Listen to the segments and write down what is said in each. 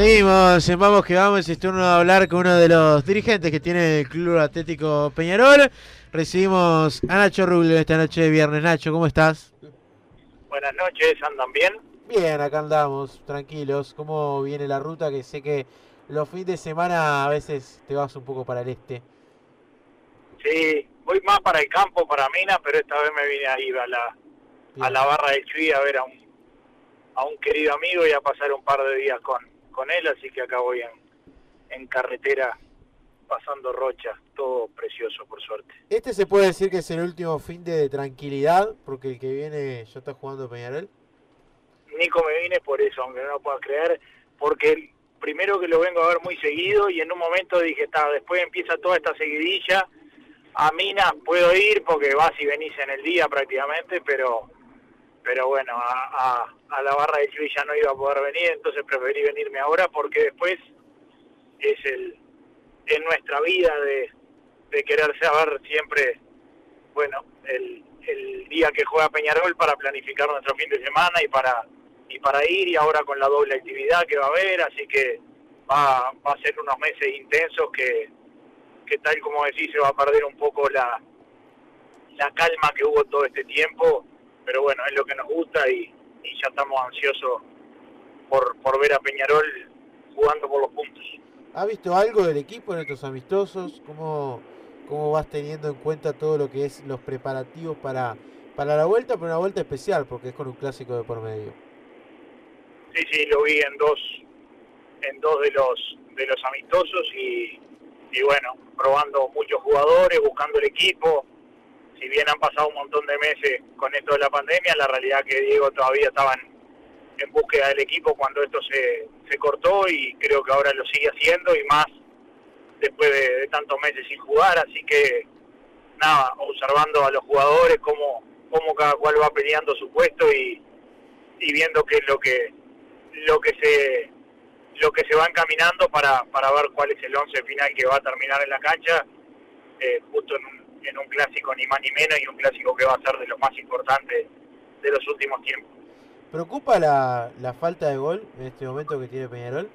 Seguimos Vamos que Vamos, es turno de hablar con uno de los dirigentes que tiene el Club Atlético Peñarol. Recibimos a Nacho Rubio esta noche de viernes. Nacho, ¿cómo estás? Buenas noches, ¿andan bien? Bien, acá andamos, tranquilos. ¿Cómo viene la ruta? Que sé que los fines de semana a veces te vas un poco para el este. Sí, voy más para el campo, para Mina, pero esta vez me vine a ir a la, a la barra del Chuy a ver a un, a un querido amigo y a pasar un par de días con, con él, así que acá voy en, en carretera pasando rocha, todo precioso por suerte. ¿Este se puede decir que es el último fin de tranquilidad? Porque el que viene ya está jugando Peñarol. Nico me vine por eso, aunque no lo puedas creer, porque el primero que lo vengo a ver muy seguido y en un momento dije, está, después empieza toda esta seguidilla, a Minas puedo ir porque vas y venís en el día prácticamente, pero pero bueno, a, a, la barra de Chuy ya no iba a poder venir, entonces preferí venirme ahora porque después es el en nuestra vida de, de querer saber siempre, bueno, el, el día que juega Peñarol para planificar nuestro fin de semana y para y para ir y ahora con la doble actividad que va a haber, así que va, va a ser unos meses intensos que, que tal como decís se va a perder un poco la, la calma que hubo todo este tiempo pero bueno, es lo que nos gusta y, ya estamos ansiosos por, por ver a Peñarol jugando por los puntos. ¿Ha visto algo del equipo en estos amistosos? ¿Cómo, ¿Cómo vas teniendo en cuenta todo lo que es los preparativos para, para la vuelta, pero una vuelta especial, porque es con un clásico de por medio? Sí, sí, lo vi en dos, en dos de los de los amistosos y, y bueno, probando muchos jugadores, buscando el equipo, si bien han pasado un montón de meses con esto de la pandemia, la realidad que Diego todavía estaban en búsqueda del equipo cuando esto se, se cortó y creo que ahora lo sigue haciendo y más después de, tantos meses sin jugar, así que nada, observando a los jugadores cómo, cómo cada cual va peleando su puesto y, y viendo qué es lo que lo que se lo que se va encaminando para, para ver cuál es el once final que va a terminar en la cancha eh, justo en un en un clásico ni más ni menos y un clásico que va a ser de los más importantes de los últimos tiempos. ¿Preocupa la, la falta de gol en este momento que tiene Peñarol?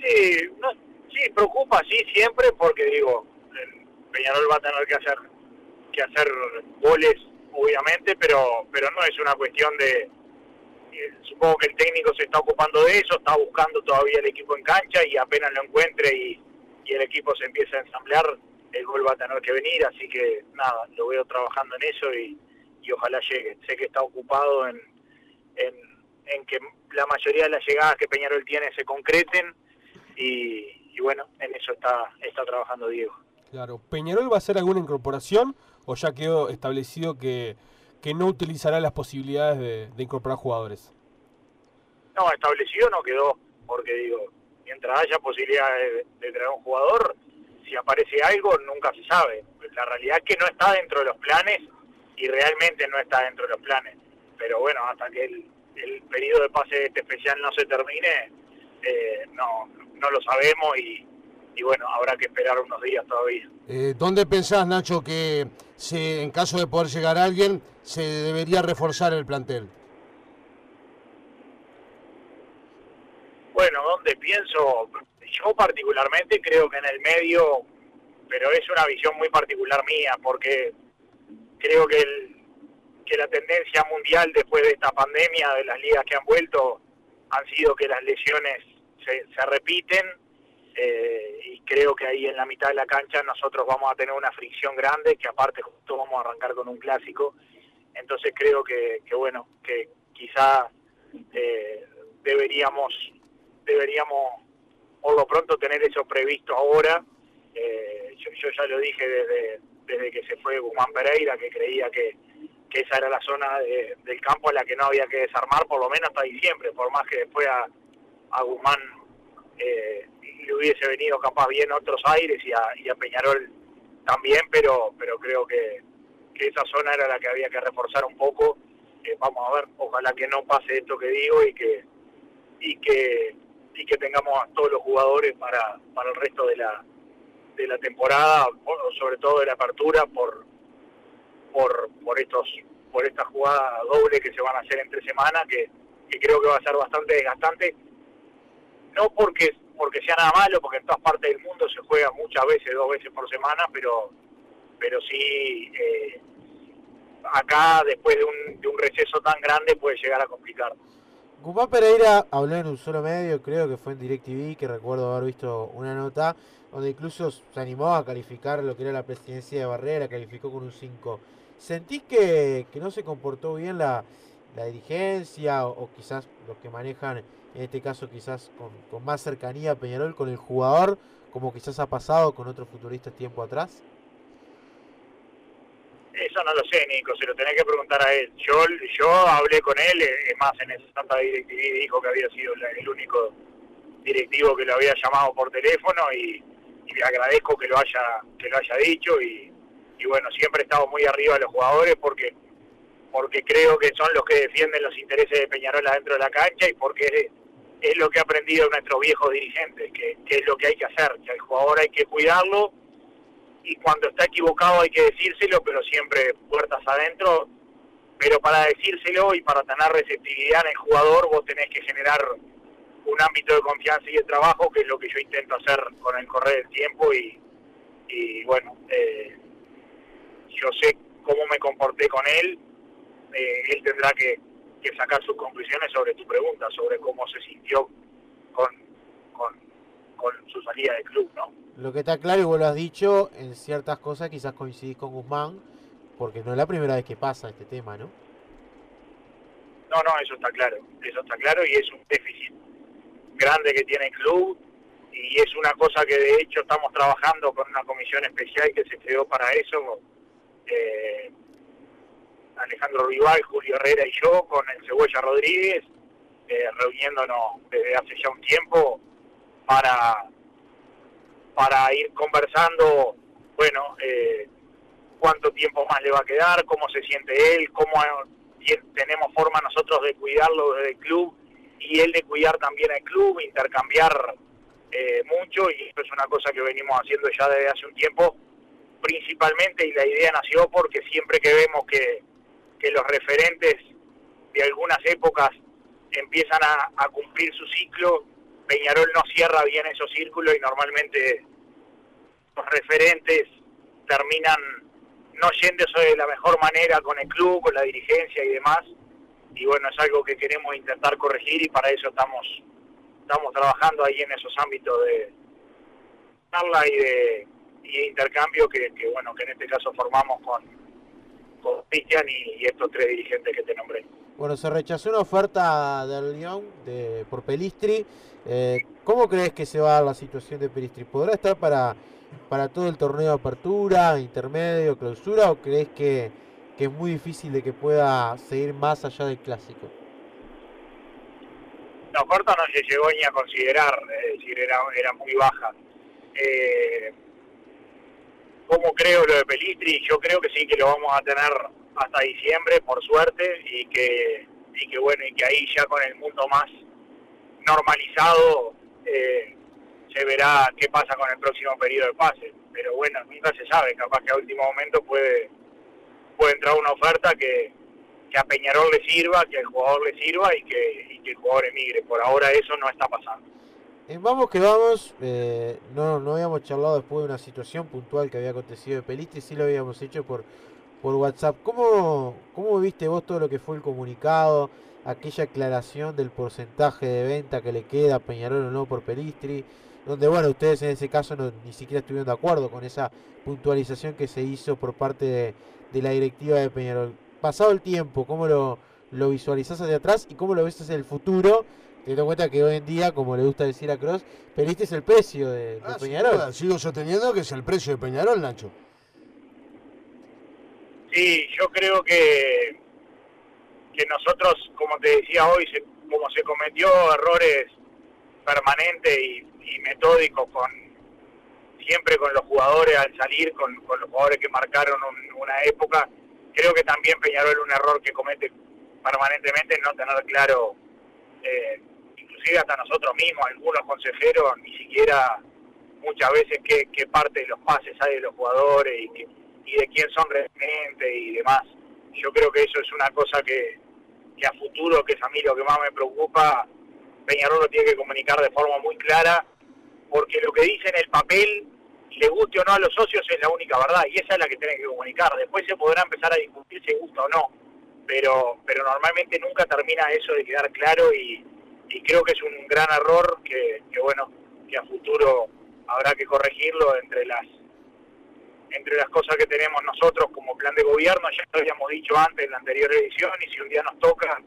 Sí, no, sí, preocupa, sí, siempre, porque digo, Peñarol va a tener que hacer que hacer goles, obviamente, pero pero no es una cuestión de, eh, supongo que el técnico se está ocupando de eso, está buscando todavía el equipo en cancha y apenas lo encuentre y, y el equipo se empieza a ensamblar, el gol va a tener que venir, así que nada, lo veo trabajando en eso y, ojalá llegue. Sé que está ocupado en, en, que la mayoría de las llegadas que Peñarol tiene se concreten y, bueno, en eso está, está trabajando Diego. Claro, ¿Peñarol va a hacer alguna incorporación o ya quedó establecido que, que no utilizará las posibilidades de, de incorporar jugadores? No, establecido no quedó, porque digo, mientras haya posibilidad de, traer un jugador, si aparece algo nunca se sabe. La realidad es que no está dentro de los planes y realmente no está dentro de los planes. Pero bueno, hasta que el, periodo de pase este especial no se termine, eh, no, lo sabemos y, y bueno, habrá que esperar unos días todavía. Eh, ¿Dónde pensás, Nacho, que se, en caso de poder llegar a alguien, se debería reforzar el plantel? Bueno, donde pienso, yo particularmente creo que en el medio, pero es una visión muy particular mía, porque creo que, que la tendencia mundial después de esta pandemia, de las ligas que han vuelto, han sido que las lesiones se, se repiten eh, y creo que ahí en la mitad de la cancha nosotros vamos a tener una fricción grande, que aparte justo vamos a arrancar con un clásico, entonces creo que, que bueno, que quizá eh, deberíamos deberíamos por lo pronto tener eso previsto ahora. Eh, yo, ya lo dije desde, desde que se fue Guzmán Pereira, que creía que, que esa era la zona del campo a la que no había que desarmar, por lo menos hasta diciembre, por más que después a, a Guzmán eh, le hubiese venido capaz bien otros aires y a, y a Peñarol también, pero, pero creo que, que esa zona era la que había que reforzar un poco. Eh, vamos a ver, ojalá que no pase esto que digo y que, y que y que tengamos a todos los jugadores para, para el resto de la, de la temporada, sobre todo de la apertura, por, por, por estos por esta jugada doble que se van a hacer entre semanas, que, que creo que va a ser bastante desgastante, no porque porque sea nada malo, porque en todas partes del mundo se juega muchas veces, dos veces por semana, pero pero sí eh, acá después de un, de un receso tan grande puede llegar a complicar. Guzmán Pereira habló en un solo medio, creo que fue en DirecTV, que recuerdo haber visto una nota donde incluso se animó a calificar lo que era la presidencia de Barrera, calificó con un 5. ¿Sentís que, que no se comportó bien la, la dirigencia o, quizás los que manejan, en este caso quizás con, con, más cercanía a Peñarol, con el jugador, como quizás ha pasado con otros futuristas tiempo atrás? Eso no lo sé, Nico, se lo tenés que preguntar a él. Yo yo hablé con él, es más, en esa santa DirecTV dijo que había sido el único directivo que lo había llamado por teléfono y, le agradezco que lo haya que lo haya dicho y, y bueno, siempre he estado muy arriba de los jugadores porque porque creo que son los que defienden los intereses de Peñarol adentro de la cancha y porque es, es lo que ha aprendido nuestros viejos dirigentes, que, que, es lo que hay que hacer, que al jugador hay que cuidarlo y cuando está equivocado hay que decírselo, pero siempre puertas adentro. Pero para decírselo y para tener receptividad en el jugador, vos tenés que generar un ámbito de confianza y de trabajo, que es lo que yo intento hacer con el correr del tiempo. Y, bueno, eh, yo sé cómo me comporté con él. Eh, él tendrá que, sacar sus conclusiones sobre tu pregunta, sobre cómo se sintió con, con su salida del club, ¿no? Lo que está claro, y vos lo has dicho, en ciertas cosas quizás coincidís con Guzmán, porque no es la primera vez que pasa este tema, ¿no? No, no, eso está claro, eso está claro y es un déficit grande que tiene el club y es una cosa que de hecho estamos trabajando con una comisión especial que se creó para eso, eh, Alejandro Rival, Julio Herrera y yo, con el Cebolla Rodríguez, eh, reuniéndonos desde hace ya un tiempo para para ir conversando, bueno, eh, cuánto tiempo más le va a quedar, cómo se siente él, cómo tenemos forma nosotros de cuidarlo desde el club y él de cuidar también al club, intercambiar eh, mucho y eso es una cosa que venimos haciendo ya desde hace un tiempo, principalmente y la idea nació porque siempre que vemos que, que los referentes de algunas épocas empiezan a cumplir su ciclo, Peñarol no cierra bien esos círculos y normalmente los referentes terminan no yéndose de la mejor manera con el club, con la dirigencia y demás. Y bueno, es algo que queremos intentar corregir y para eso estamos estamos trabajando ahí en esos ámbitos de charla y de, y de intercambio que, que, bueno que en este caso formamos con con Cristian y, y estos tres dirigentes que te nombré. Bueno, se rechazó una oferta del Lyon de, por Pelistri. Eh, ¿Cómo crees que se va a dar la situación de Pelistri? ¿Podrá estar para, para todo el torneo de apertura, intermedio, clausura o crees que, que es muy difícil de que pueda seguir más allá del clásico? La oferta no se llegó ni a considerar, es decir, era, era muy baja. Eh, ¿Cómo creo lo de Pelistri? Yo creo que sí, que lo vamos a tener hasta diciembre, por suerte, y que, y que bueno, y que ahí ya con el mundo más normalizado eh, se verá qué pasa con el próximo periodo de pase. Pero bueno, nunca se sabe, capaz que a último momento puede, puede entrar una oferta que, que a Peñarol le sirva, que al jugador le sirva y que, y que el jugador emigre. Por ahora eso no está pasando. En Vamos que Vamos, eh, no, no habíamos charlado después de una situación puntual que había acontecido de Pelistri, sí lo habíamos hecho por, por WhatsApp. ¿Cómo, ¿Cómo viste vos todo lo que fue el comunicado, aquella aclaración del porcentaje de venta que le queda a Peñarol o no por Pelistri? Donde, bueno, ustedes en ese caso no, ni siquiera estuvieron de acuerdo con esa puntualización que se hizo por parte de, de la directiva de Peñarol. Pasado el tiempo, ¿cómo lo, lo visualizás hacia atrás y cómo lo ves hacia el futuro? Teniendo en cuenta que hoy en día, como le gusta decir a Cross, Peliste es el precio de, de Ah, Peñarol. duda, sigo sosteniendo que es el precio de Peñarol, Nacho. Sí, yo creo que, que nosotros, como te decía hoy, se, como se cometió errores permanentes y, y, metódicos con siempre con los jugadores al salir, con, con los jugadores que marcaron un, una época, creo que también Peñarol un error que comete permanentemente no tener claro, eh, inclusive hasta nosotros mismos, algunos consejeros, ni siquiera muchas veces qué, qué parte de los pases hay de los jugadores y, que, y de quién son realmente y demás. Yo creo que eso es una cosa que, a futuro, que es a mí lo que más me preocupa, Peñarol lo tiene que comunicar de forma muy clara, porque lo que dice en el papel, le guste o no a los socios, es la única verdad, y esa es la que tiene que comunicar. Después se podrá empezar a discutir si gusta o no, pero, pero normalmente nunca termina eso de quedar claro y, creo que es un gran error que, que, bueno, que a futuro habrá que corregirlo entre las entre las cosas que tenemos nosotros como plan de gobierno, ya lo habíamos dicho antes en la anterior edición, y si un día nos toca,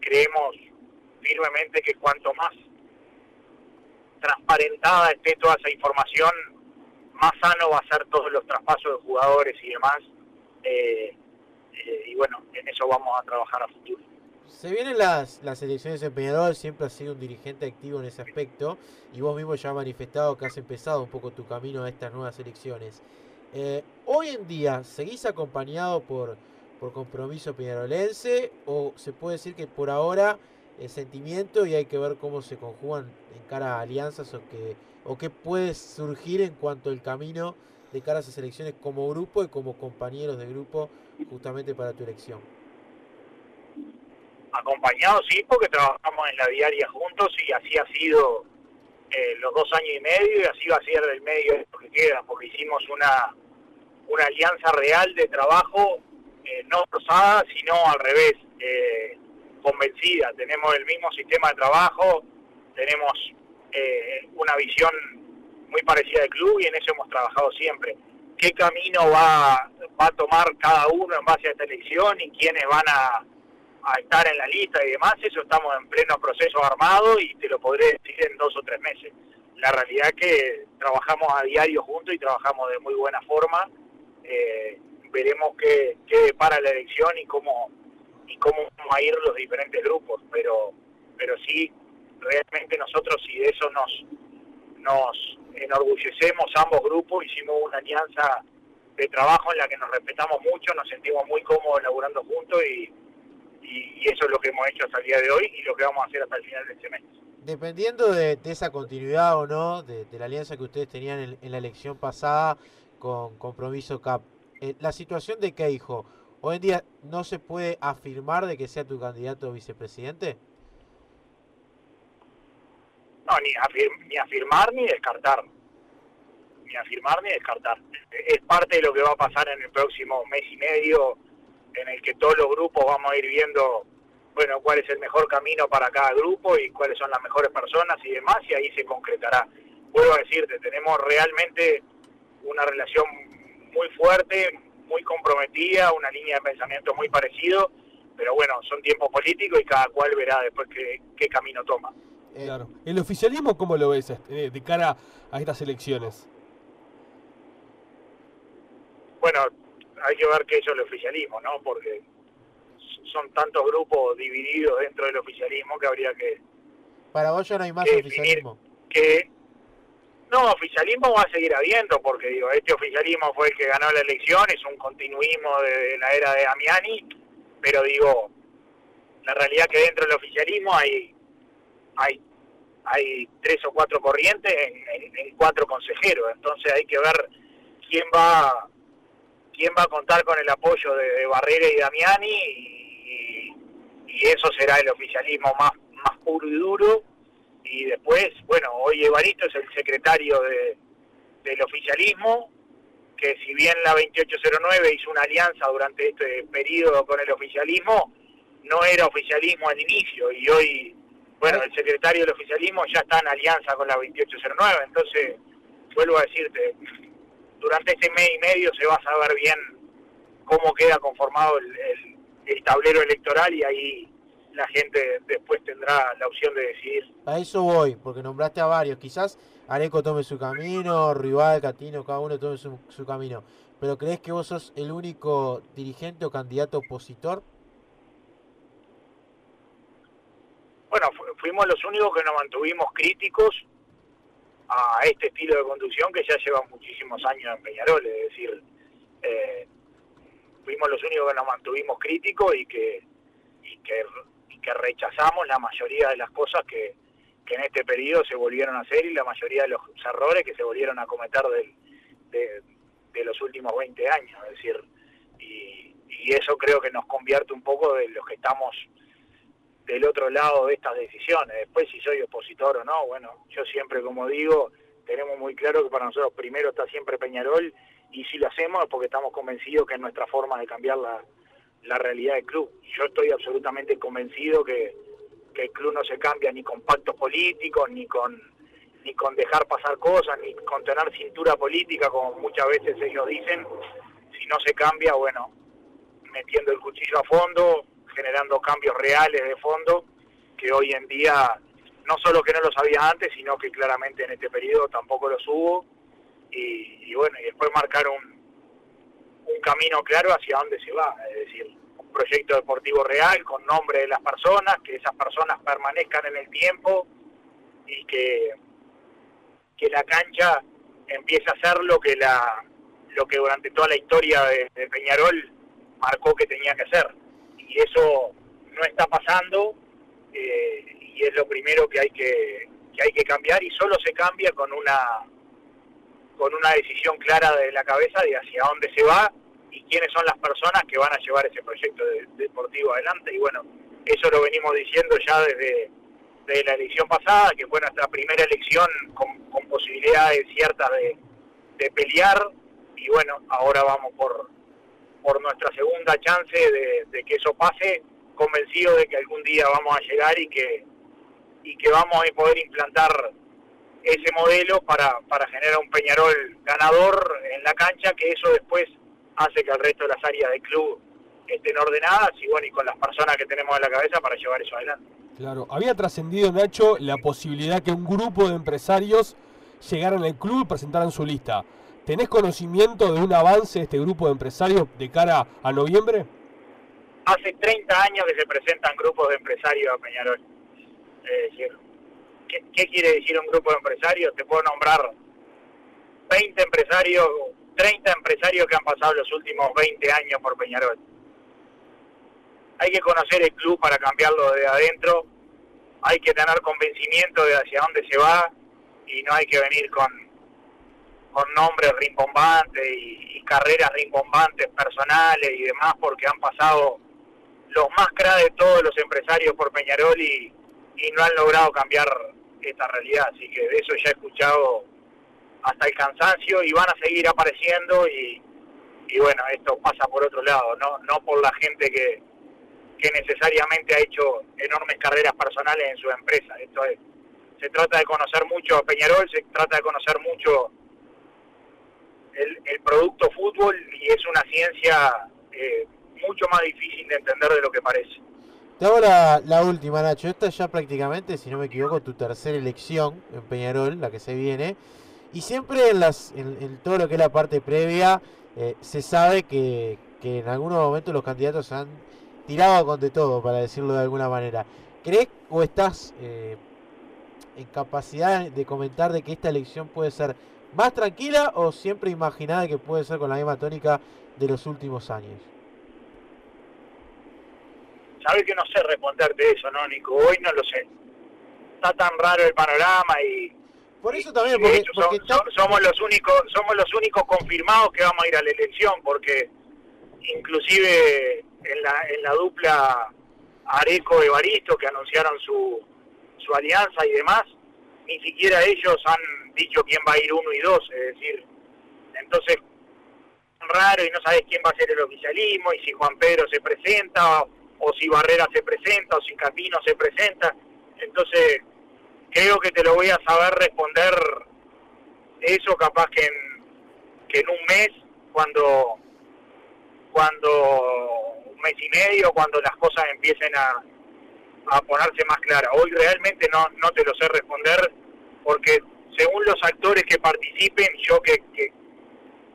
creemos firmemente que cuanto más transparentada esté toda esa información, más sano va a ser todos los traspasos de jugadores y demás. Eh, eh, y bueno, en eso vamos a trabajar a futuro. Se vienen las, las elecciones en Peñarol, siempre has sido un dirigente activo en ese aspecto y vos mismo ya has manifestado que has empezado un poco tu camino a estas nuevas elecciones. Eh, hoy en día, ¿seguís acompañado por, por compromiso peñarolense o se puede decir que por ahora el sentimiento y hay que ver cómo se conjugan en cara a alianzas o que o qué puede surgir en cuanto al camino de cara a esas elecciones como grupo y como compañeros de grupo justamente para tu elección? Acompañado sí, porque trabajamos en la diaria juntos y así ha sido eh, los dos años y medio y así va a ser el medio que queda, porque hicimos una una alianza real de trabajo, eh, no forzada, sino al revés, eh, convencida. Tenemos el mismo sistema de trabajo, tenemos eh, una visión muy parecida del club y en eso hemos trabajado siempre. ¿Qué camino va, va a tomar cada uno en base a esta elección y quiénes van a, estar en la lista y demás? Eso estamos en pleno proceso armado y te lo podré decir en dos o tres meses. La realidad que trabajamos a diario juntos y trabajamos de muy buena forma eh, veremos qué, qué para la elección y cómo y cómo vamos a ir los diferentes grupos, pero pero sí realmente nosotros si eso nos nos enorgullecemos ambos grupos, hicimos una alianza de trabajo en la que nos respetamos mucho, nos sentimos muy cómodos laburando juntos y, y, eso es lo que hemos hecho hasta el día de hoy y lo que vamos a hacer hasta el final del semestre. Dependiendo de, esa continuidad o no, de, la alianza que ustedes tenían en la elección pasada, con Compromiso Cap. Eh, la situación de Keijo, hoy en día no se puede afirmar de que sea tu candidato a vicepresidente. Ni, ni afirmar ni descartar. Ni afirmar ni descartar. Es parte de lo que va a pasar en el próximo mes y medio, en el que todos los grupos vamos a ir viendo, bueno, cuál es el mejor camino para cada grupo y cuáles son las mejores personas y demás, y ahí se concretará. Vuelvo a decirte, tenemos realmente una relación muy fuerte, muy comprometida, una línea de pensamiento muy parecido, pero bueno, son tiempos políticos y cada cual verá después qué, camino toma. Eh, claro. ¿El oficialismo cómo lo ves este, de cara a estas elecciones? Bueno, hay que ver qué es el oficialismo, ¿no? Porque son tantos grupos divididos dentro del oficialismo que habría que... Para vos ya no hay más oficialismo. Que no, oficialismo va a seguir habiendo, porque digo, este oficialismo fue el que ganó la elección, es un continuismo de, la era de Damiani, pero digo, la realidad que dentro del oficialismo hay hay hay tres o cuatro corrientes en, cuatro consejeros, entonces hay que ver quién va quién va a contar con el apoyo de, Barrera y Damiani y, y, eso será el oficialismo más más puro y duro. Y después, bueno, hoy Evaristo es el secretario de, del oficialismo, que si bien la 2809 hizo una alianza durante este periodo con el oficialismo, no era oficialismo al inicio y hoy, bueno, el secretario del oficialismo ya está en alianza con la 2809, entonces, vuelvo a decirte, durante este mes y medio se va a saber bien cómo queda conformado el, el tablero electoral y ahí la gente después tendrá la opción de decidir. A eso voy, porque nombraste a varios. Quizás Areco tome su camino, Rival, Catino, cada uno tome su, camino. ¿Pero crees que vos sos el único dirigente o candidato opositor? Bueno, fuimos los únicos que nos mantuvimos críticos a este estilo de conducción que ya lleva muchísimos años en Peñarol. Es decir, eh, fuimos los únicos que nos mantuvimos críticos y que, que que rechazamos la mayoría de las cosas que, en este periodo se volvieron a hacer y la mayoría de los errores que se volvieron a cometer de, los últimos 20 años. Es decir, y, eso creo que nos convierte un poco de los que estamos del otro lado de estas decisiones. Después si soy opositor o no, bueno, yo siempre como digo, tenemos muy claro que para nosotros primero está siempre Peñarol y si lo hacemos es porque estamos convencidos que es nuestra forma de cambiar la, la realidad del club. Yo estoy absolutamente convencido que, que el club no se cambia ni con pactos políticos, ni con ni con dejar pasar cosas, ni con tener cintura política, como muchas veces ellos dicen, si no se cambia, bueno, metiendo el cuchillo a fondo, generando cambios reales de fondo, que hoy en día no solo que no los había antes, sino que claramente en este periodo tampoco los hubo, y, bueno, y después marcar un, camino claro hacia dónde se va, es decir, un proyecto deportivo real con nombre de las personas, que esas personas permanezcan en el tiempo y que, que la cancha empiece a ser lo que la lo que durante toda la historia de Peñarol marcó que tenía que hacer. Y eso no está pasando eh, y es lo primero que hay que, que hay que cambiar y solo se cambia con una con una decisión clara de la cabeza de hacia dónde se va y quiénes son las personas que van a llevar ese proyecto deportivo adelante. Y bueno, eso lo venimos diciendo ya desde, la elección pasada, que fue nuestra primera elección con, posibilidades ciertas de, de, pelear. Y bueno, ahora vamos por, por nuestra segunda chance de, que eso pase, convencido de que algún día vamos a llegar y que y que vamos a poder implantar ese modelo para, para generar un Peñarol ganador en la cancha, que eso después hace que el resto de las áreas del club estén ordenadas y bueno, y con las personas que tenemos en la cabeza para llevar eso adelante. Claro, había trascendido Nacho la posibilidad que un grupo de empresarios llegaran al club y presentaran su lista. ¿Tenés conocimiento de un avance de este grupo de empresarios de cara a noviembre? Hace 30 años que se presentan grupos de empresarios a Peñarol. ¿qué, quiere decir un grupo de empresarios? Te puedo nombrar 20 empresarios, 30 empresarios que han pasado los últimos 20 años por Peñarol. Hay que conocer el club para cambiarlo de adentro, hay que tener convencimiento de hacia dónde se va y no hay que venir con, con nombres rimbombantes y, carreras rimbombantes personales y demás porque han pasado los más de todos los empresarios por Peñarol y, y no han logrado cambiar esta realidad. Así que de eso ya he escuchado hasta el cansancio y van a seguir apareciendo y, y bueno, esto pasa por otro lado, no, no por la gente que, que necesariamente ha hecho enormes carreras personales en su empresa. Esto es, se trata de conocer mucho a Peñarol, se trata de conocer mucho el, producto fútbol y es una ciencia eh, mucho más difícil de entender de lo que parece. Te hago la, la, última, Nacho. Esta ya prácticamente, si no me equivoco, tu tercera elección en Peñarol, la que se viene. Y siempre en, las, en, todo lo que es la parte previa, eh, se sabe que, que, en algunos momentos los candidatos han tirado con de todo, para decirlo de alguna manera. ¿Crees o estás eh, en capacidad de comentar de que esta elección puede ser más tranquila o siempre imaginada que puede ser con la misma tónica de los últimos años? sabes que no sé responderte eso, ¿no, Nico? Hoy no lo sé. Está tan raro el panorama y... Por eso también, porque, somos los únicos somos los únicos confirmados que vamos a ir a la elección, porque inclusive en la, en la dupla Areco-Evaristo, que anunciaron su, su alianza y demás, ni siquiera ellos han dicho quién va a ir uno y dos, es decir, entonces raro y no sabes quién va a ser el oficialismo y si Juan Pedro se presenta o si Barrera se presenta, o si Camino se presenta. Entonces, creo que te lo voy a saber responder eso capaz que en, que en un mes, cuando, cuando un mes y medio, cuando las cosas empiecen a, a ponerse más claras. Hoy realmente no, no te lo sé responder porque según los actores que participen, yo que, que,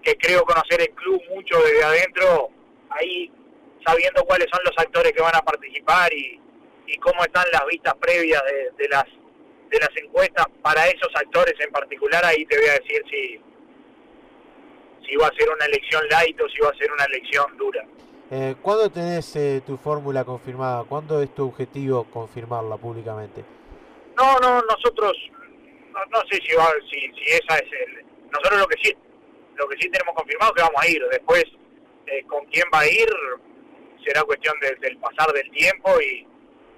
que creo conocer el club mucho desde adentro, ahí sabiendo cuáles son los actores que van a participar y, y cómo están las vistas previas de, las de las encuestas para esos actores en particular, ahí te voy a decir si, si va a ser una elección light o si va a ser una elección dura. Eh, ¿Cuándo tenés eh, tu fórmula confirmada? ¿Cuándo es tu objetivo confirmarla públicamente? No, no, nosotros, no, sé si, va, si, si esa es el... Nosotros lo que sí, lo que sí tenemos confirmado es que vamos a ir. Después, eh, con quién va a ir, será cuestión del pasar del tiempo y,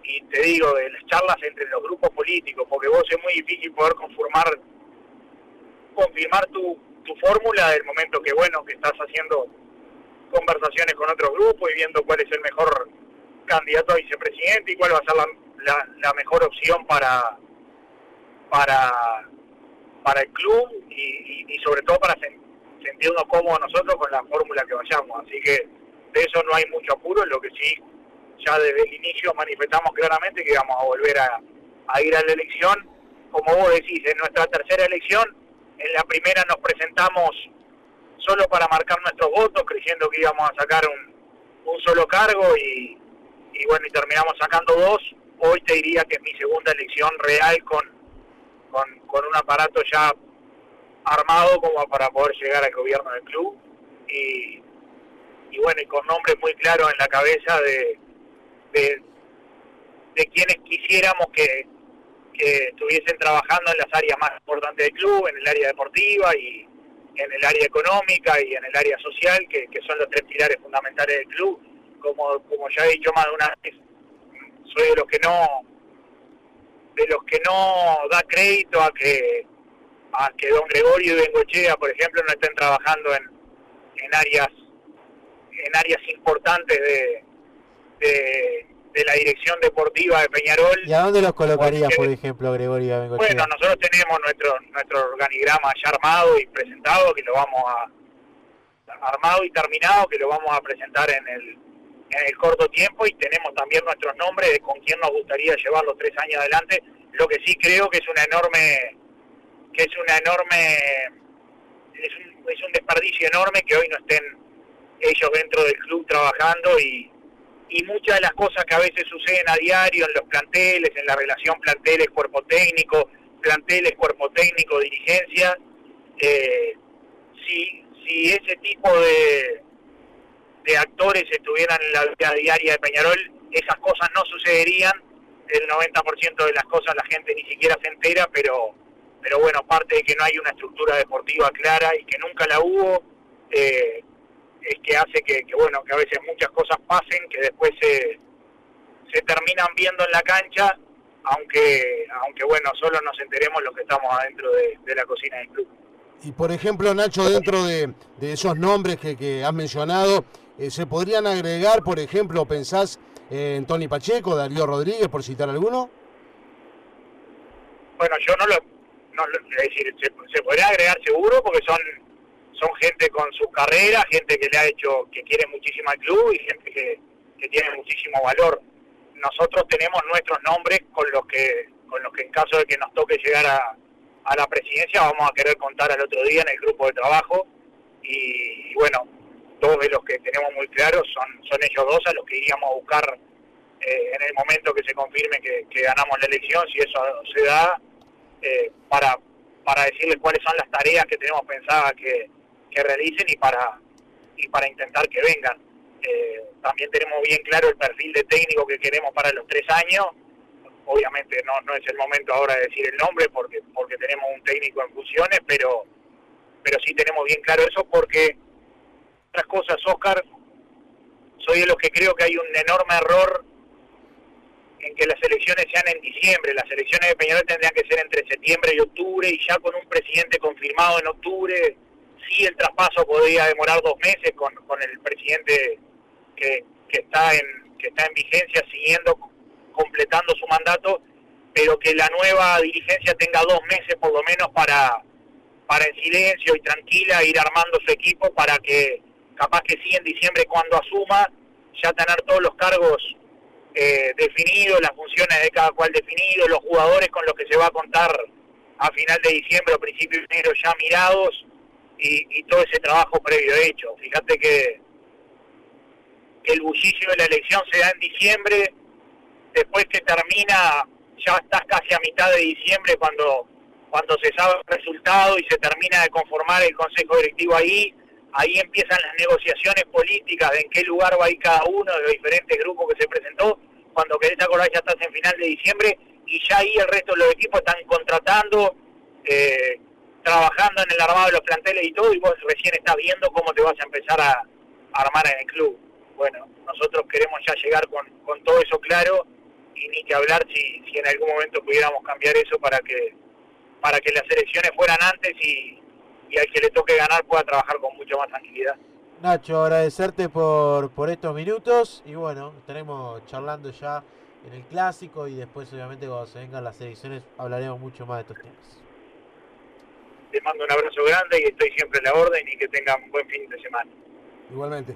y te digo, de las charlas entre los grupos políticos, porque vos es muy difícil poder conformar, confirmar tu, tu fórmula del momento que, bueno, que estás haciendo conversaciones con otros grupos y viendo cuál es el mejor candidato a vicepresidente y cuál va a ser la, la, mejor opción para, para, para el club y, y, sobre todo para sentirnos cómodos nosotros con la fórmula que vayamos. Así que de eso no hay mucho apuro, lo que sí ya desde el inicio manifestamos claramente que íbamos a volver a, a ir a la elección. Como vos decís, en nuestra tercera elección, en la primera nos presentamos solo para marcar nuestros votos, creyendo que íbamos a sacar un, un solo cargo y, y bueno, y terminamos sacando dos. Hoy te diría que es mi segunda elección real con, con, con un aparato ya armado como para poder llegar al gobierno del club y, y bueno, y con nombres muy claros en la cabeza de, de, quienes quisiéramos que, que estuviesen trabajando en las áreas más importantes del club, en el área deportiva y en el área económica y en el área social, que, que son los tres pilares fundamentales del club. Como, como ya he dicho más de una vez, soy de los que no de los que no da crédito a que a que don Gregorio y Bengochea, por ejemplo, no estén trabajando en, en áreas en áreas importantes de, de, la dirección deportiva de Peñarol. ¿Y a dónde los colocarías, por ejemplo, Gregorio Bengochea? Bueno, nosotros tenemos nuestro nuestro organigrama ya armado y presentado, que lo vamos a armado y terminado, que lo vamos a presentar en el en el corto tiempo y tenemos también nuestros nombres de con quién nos gustaría llevar los tres años adelante. Lo que sí creo que es una enorme que es una enorme es un, es un desperdicio enorme que hoy no estén ellos dentro del club trabajando y, y muchas de las cosas que a veces suceden a diario en los planteles, en la relación planteles-cuerpo técnico, planteles-cuerpo técnico, dirigencia, eh, si, si ese tipo de, de actores estuvieran en la vida diaria de Peñarol, esas cosas no sucederían, el 90% de las cosas la gente ni siquiera se entera, pero pero bueno, parte de que no hay una estructura deportiva clara y que nunca la hubo, eh, es que hace que, bueno, que a veces muchas cosas pasen, que después se, se terminan viendo en la cancha, aunque, aunque bueno, solo nos enteremos los que estamos adentro de, la cocina del club. Y por ejemplo, Nacho, dentro de, de esos nombres que, que has mencionado, eh, ¿se podrían agregar, por ejemplo, pensás en Tony Pacheco, Darío Rodríguez, por citar alguno? Bueno, yo no lo, no, es decir, se, podría agregar seguro porque son son gente con su carrera, gente que le ha hecho, que quiere muchísimo al club y gente que, que tiene muchísimo valor. Nosotros tenemos nuestros nombres con los que, con los que en caso de que nos toque llegar a, a la presidencia vamos a querer contar al otro día en el grupo de trabajo y, bueno, todos de los que tenemos muy claros son, son ellos dos a los que iríamos a buscar eh, en el momento que se confirme que, que ganamos la elección, si eso se da, eh, para, para decirles cuáles son las tareas que tenemos pensadas que, que realicen y para, y para intentar que vengan. Eh, también tenemos bien claro el perfil de técnico que queremos para los tres años. Obviamente no, no es el momento ahora de decir el nombre porque, porque tenemos un técnico en funciones, pero, pero sí tenemos bien claro eso porque otras cosas, Oscar, soy de los que creo que hay un enorme error en que las elecciones sean en diciembre. Las elecciones de Peñarol tendrían que ser entre septiembre y octubre y ya con un presidente confirmado en octubre, sí el traspaso podría demorar dos meses con, con el presidente que, que, está en, que está en vigencia siguiendo, completando su mandato, pero que la nueva dirigencia tenga dos meses por lo menos para, para en silencio y tranquila ir armando su equipo para que capaz que sí en diciembre cuando asuma ya tener todos los cargos eh, definido, las funciones de cada cual definido, los jugadores con los que se va a contar a final de diciembre o principio de enero ya mirados y, y todo ese trabajo previo hecho. Fíjate que, que el bullicio de la elección se da en diciembre, después que termina, ya estás casi a mitad de diciembre cuando, cuando se sabe el resultado y se termina de conformar el consejo directivo ahí, ahí empiezan las negociaciones políticas de en qué lugar va a ir cada uno de los diferentes grupos que se presentó. Cuando querés acordar ya estás en final de diciembre y ya ahí el resto de los equipos están contratando, eh, trabajando en el armado de los planteles y todo, y vos recién estás viendo cómo te vas a empezar a, armar en el club. Bueno, nosotros queremos ya llegar con, con todo eso claro y ni que hablar si, si en algún momento pudiéramos cambiar eso para que para que las elecciones fueran antes y, y al que le toque ganar pueda trabajar con mucha más tranquilidad. Nacho, agradecerte por, por estos minutos y bueno, estaremos charlando ya en el clásico y después obviamente cuando se vengan las elecciones hablaremos mucho más de estos temas. Te mando un abrazo grande y estoy siempre en la orden y que tengan un buen fin de semana. Igualmente.